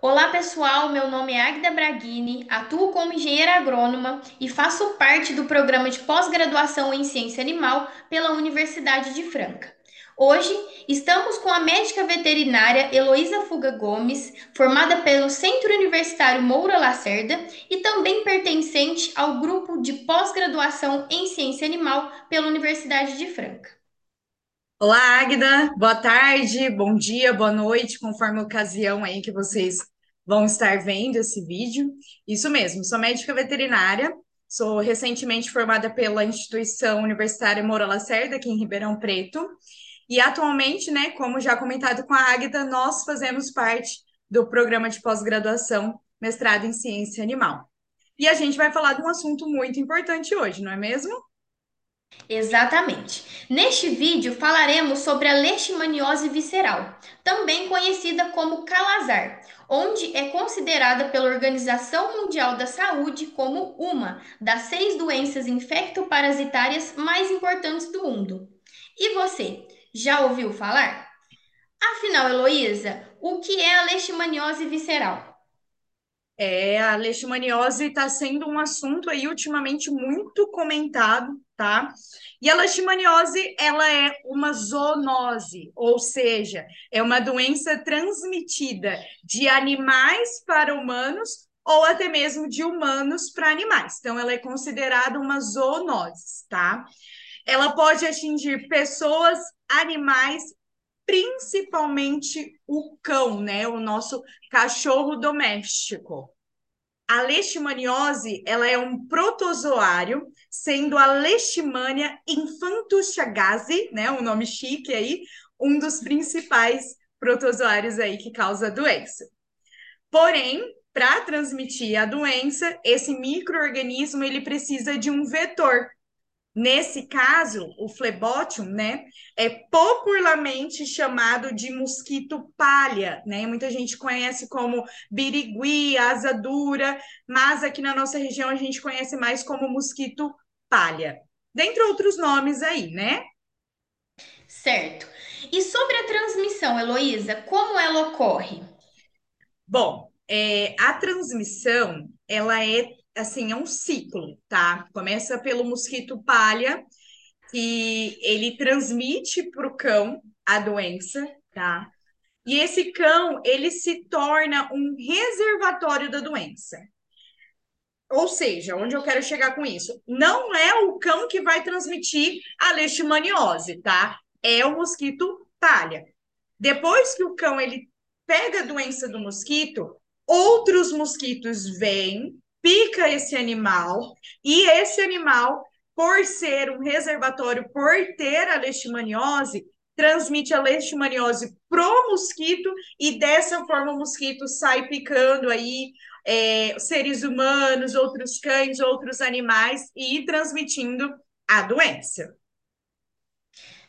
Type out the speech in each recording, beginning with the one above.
Olá pessoal, meu nome é Agda Braghini, atuo como engenheira agrônoma e faço parte do programa de pós-graduação em ciência animal pela Universidade de Franca. Hoje estamos com a médica veterinária Heloísa Fuga Gomes, formada pelo Centro Universitário Moura Lacerda e também pertencente ao grupo de pós-graduação em ciência animal pela Universidade de Franca. Olá, Agda. Boa tarde, bom dia, boa noite, conforme a ocasião aí que vocês vão estar vendo esse vídeo. Isso mesmo, sou médica veterinária, sou recentemente formada pela Instituição Universitária Moura Lacerda, aqui em Ribeirão Preto. E atualmente, né, como já comentado com a Agda, nós fazemos parte do programa de pós-graduação mestrado em ciência animal. E a gente vai falar de um assunto muito importante hoje, não é mesmo? Exatamente. Neste vídeo falaremos sobre a leishmaniose visceral, também conhecida como calazar, onde é considerada pela Organização Mundial da Saúde como uma das seis doenças infectoparasitárias mais importantes do mundo. E você, já ouviu falar? Afinal, Heloísa, o que é a leishmaniose visceral? É, a leishmaniose está sendo um assunto aí ultimamente muito comentado, tá? E a leishmaniose, ela é uma zoonose, ou seja, é uma doença transmitida de animais para humanos ou até mesmo de humanos para animais. Então, ela é considerada uma zoonose, tá? Ela pode atingir pessoas, animais principalmente o cão, né? O nosso cachorro doméstico. A leishmaniose, ela é um protozoário, sendo a Leishmania infantuchagazi, né, um nome chique aí, um dos principais protozoários aí que causa a doença. Porém, para transmitir a doença, esse microorganismo ele precisa de um vetor, Nesse caso, o flebotium, né, é popularmente chamado de mosquito palha, né? Muita gente conhece como birigui, asa dura, mas aqui na nossa região a gente conhece mais como mosquito palha. Dentre outros nomes aí, né? Certo. E sobre a transmissão, Heloísa, como ela ocorre? Bom, é, a transmissão, ela é assim, é um ciclo, tá? Começa pelo mosquito palha, que ele transmite para o cão a doença, tá? E esse cão, ele se torna um reservatório da doença. Ou seja, onde eu quero chegar com isso? Não é o cão que vai transmitir a leishmaniose, tá? É o mosquito palha. Depois que o cão ele pega a doença do mosquito, outros mosquitos vêm pica esse animal e esse animal, por ser um reservatório, por ter a leishmaniose, transmite a leishmaniose pro mosquito e dessa forma o mosquito sai picando aí é, seres humanos, outros cães, outros animais e transmitindo a doença.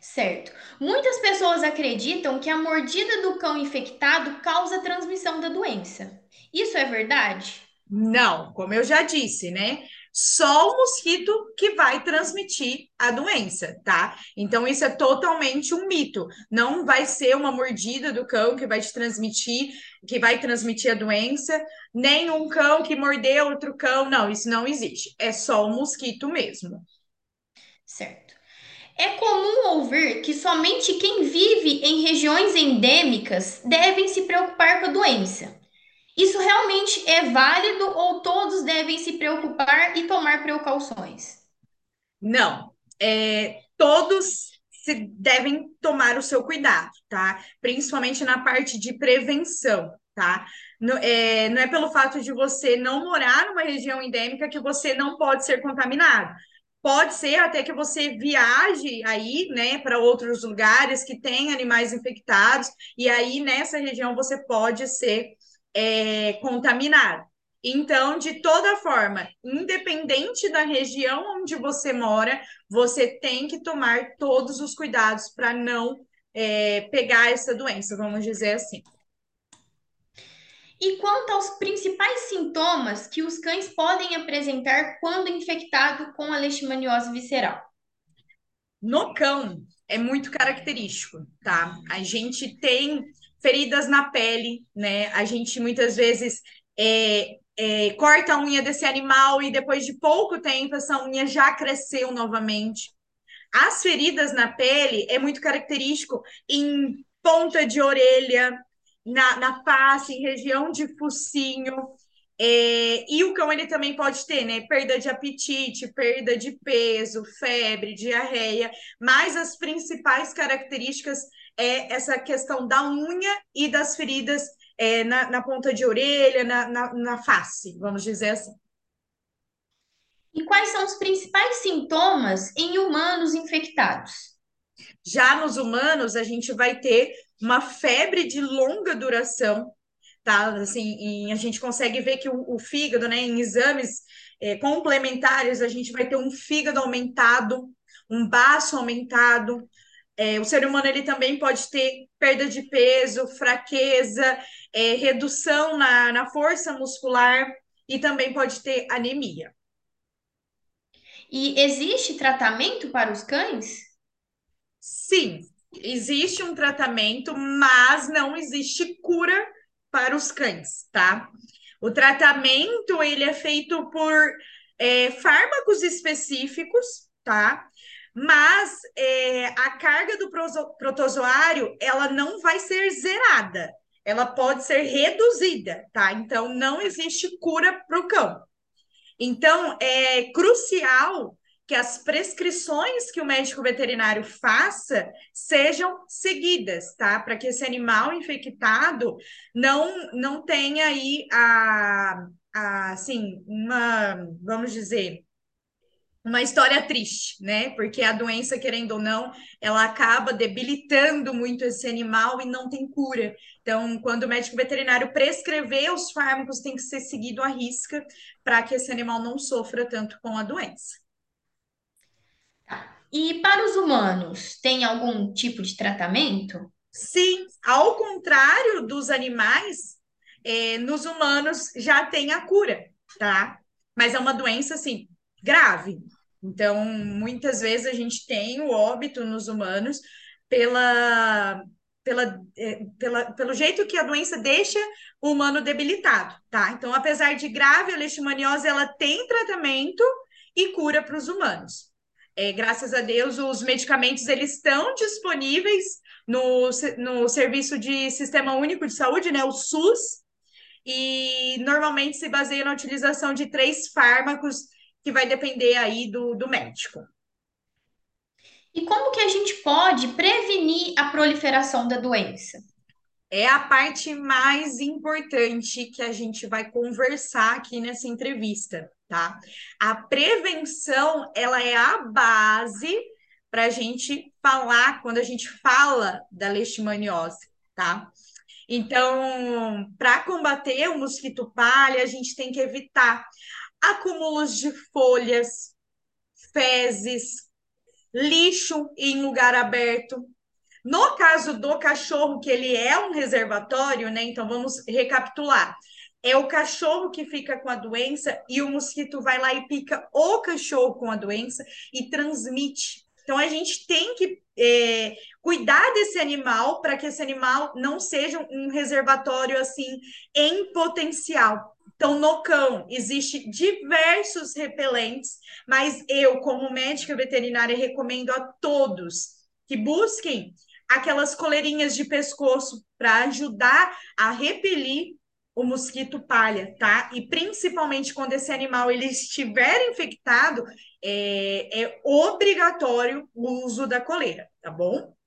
Certo. Muitas pessoas acreditam que a mordida do cão infectado causa transmissão da doença. Isso é verdade? Não, como eu já disse, né? Só o mosquito que vai transmitir a doença, tá? Então, isso é totalmente um mito. Não vai ser uma mordida do cão que vai te transmitir, que vai transmitir a doença, nem um cão que mordeu outro cão. Não, isso não existe. É só o mosquito mesmo. Certo. É comum ouvir que somente quem vive em regiões endêmicas devem se preocupar com a doença. Isso realmente é válido ou todos devem se preocupar e tomar precauções? Não, é, todos se devem tomar o seu cuidado, tá? Principalmente na parte de prevenção, tá? No, é, não é pelo fato de você não morar numa região endêmica que você não pode ser contaminado. Pode ser até que você viaje aí, né, para outros lugares que têm animais infectados, e aí nessa região você pode ser é, contaminado. Então, de toda forma, independente da região onde você mora, você tem que tomar todos os cuidados para não é, pegar essa doença, vamos dizer assim. E quanto aos principais sintomas que os cães podem apresentar quando infectado com a leishmaniose visceral? No cão é muito característico, tá? A gente tem feridas na pele, né? A gente muitas vezes é, é, corta a unha desse animal e depois de pouco tempo essa unha já cresceu novamente. As feridas na pele é muito característico em ponta de orelha, na, na face, em região de focinho. É, e o cão ele também pode ter, né? Perda de apetite, perda de peso, febre, diarreia, mas as principais características é essa questão da unha e das feridas é, na, na, ponta de orelha, na, na, na face, vamos dizer assim. E quais são os principais sintomas em humanos infectados? Já nos humanos, a gente vai ter uma febre de longa duração, tá? Assim, a gente consegue ver que o, o fígado, né, em exames é, complementares, a gente vai ter um fígado aumentado, um baço aumentado. É, o ser humano ele também pode ter perda de peso, fraqueza, é, redução na, na força muscular e também pode ter anemia. E existe tratamento para os cães? Sim, existe um tratamento, mas não existe cura para os cães, tá? O tratamento ele é feito por é, fármacos específicos, tá? Mas é, a carga do protozoário ela não vai ser zerada, ela pode ser reduzida, tá? Então não existe cura para o cão. Então é crucial que as prescrições que o médico veterinário faça sejam seguidas, tá? Para que esse animal infectado não, não tenha aí a, a, assim, uma, vamos dizer, uma história triste, né? Porque a doença, querendo ou não, ela acaba debilitando muito esse animal e não tem cura. Então, quando o médico veterinário prescrever os fármacos, tem que ser seguido à risca para que esse animal não sofra tanto com a doença. E para os humanos, tem algum tipo de tratamento? Sim, ao contrário dos animais, é, nos humanos já tem a cura, tá? Mas é uma doença, assim, grave. Então, muitas vezes a gente tem o óbito nos humanos pela, pela, é, pela, pelo jeito que a doença deixa o humano debilitado, tá? Então, apesar de grave, a leishmaniose, ela tem tratamento e cura para os humanos. É, graças a Deus, os medicamentos eles estão disponíveis no, no Serviço de Sistema Único de Saúde, né, o SUS, e normalmente se baseia na utilização de três fármacos, que vai depender aí do, do médico. E como que a gente pode prevenir a proliferação da doença? É a parte mais importante que a gente vai conversar aqui nessa entrevista tá? A prevenção, ela é a base para a gente falar, quando a gente fala da leishmaniose, tá? Então, para combater o mosquito palha, a gente tem que evitar acúmulos de folhas, fezes, lixo em lugar aberto. No caso do cachorro, que ele é um reservatório, né? Então, vamos recapitular é o cachorro que fica com a doença e o mosquito vai lá e pica o cachorro com a doença e transmite. Então a gente tem que é, cuidar desse animal para que esse animal não seja um reservatório assim em potencial. Então, no cão, existe diversos repelentes, mas eu, como médica veterinária, recomendo a todos que busquem aquelas coleirinhas de pescoço para ajudar a repelir o mosquito palha, tá? E principalmente quando esse animal ele estiver infectado, é, é obrigatório o uso da coleira, tá bom?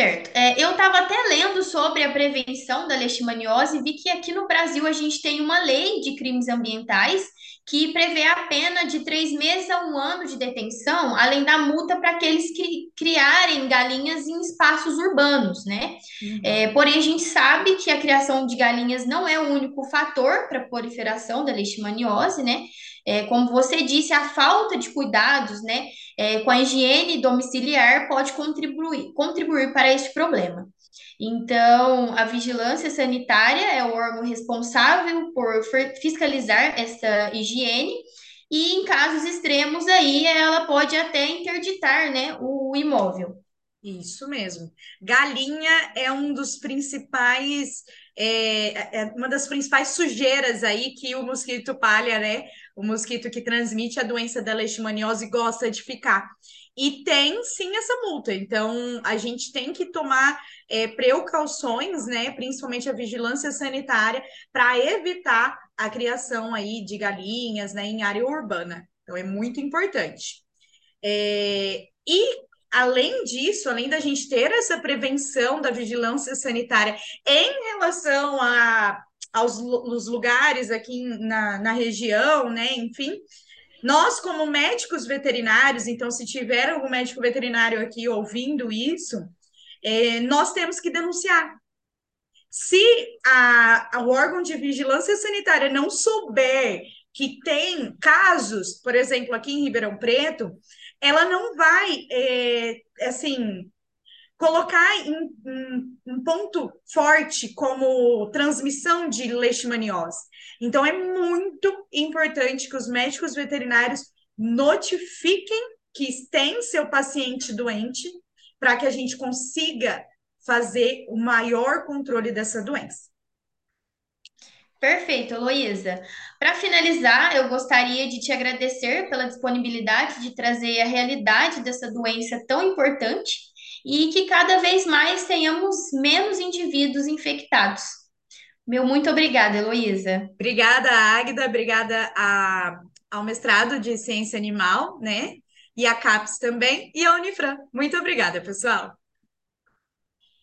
Certo. É, eu estava até lendo sobre a prevenção da leishmaniose e vi que aqui no Brasil a gente tem uma lei de crimes ambientais que prevê a pena de três meses a um ano de detenção, além da multa para aqueles que criarem galinhas em espaços urbanos, né? Uhum. É, porém, a gente sabe que a criação de galinhas não é o único fator para a proliferação da leishmaniose, né? É, como você disse, a falta de cuidados, né, é, com a higiene domiciliar pode contribuir, contribuir para este problema. Então, a vigilância sanitária é o órgão responsável por fiscalizar essa higiene e em casos extremos aí ela pode até interditar, né, o imóvel. Isso mesmo. Galinha é um dos principais, é, é uma das principais sujeiras aí que o mosquito palha, né? O mosquito que transmite a doença da leishmaniose gosta de ficar. E tem sim essa multa. Então a gente tem que tomar é, precauções, né? Principalmente a vigilância sanitária, para evitar a criação aí de galinhas, né? Em área urbana. Então é muito importante. É, e além disso, além da gente ter essa prevenção da vigilância sanitária em relação a, aos, aos lugares aqui na, na região, né? Enfim, nós, como médicos veterinários, então, se tiver algum médico veterinário aqui ouvindo isso, é, nós temos que denunciar. Se a, a, o órgão de vigilância sanitária não souber que tem casos, por exemplo, aqui em Ribeirão Preto, ela não vai, é, assim, colocar em, um ponto forte como transmissão de leishmaniose. Então, é muito importante que os médicos veterinários notifiquem que tem seu paciente doente para que a gente consiga fazer o maior controle dessa doença. Perfeito, Heloísa. Para finalizar, eu gostaria de te agradecer pela disponibilidade de trazer a realidade dessa doença tão importante e que cada vez mais tenhamos menos indivíduos infectados. Meu muito obrigada, Heloísa. Obrigada, Águida, obrigada a, ao mestrado de Ciência Animal, né? E a CAPES também, e a Unifran. Muito obrigada, pessoal.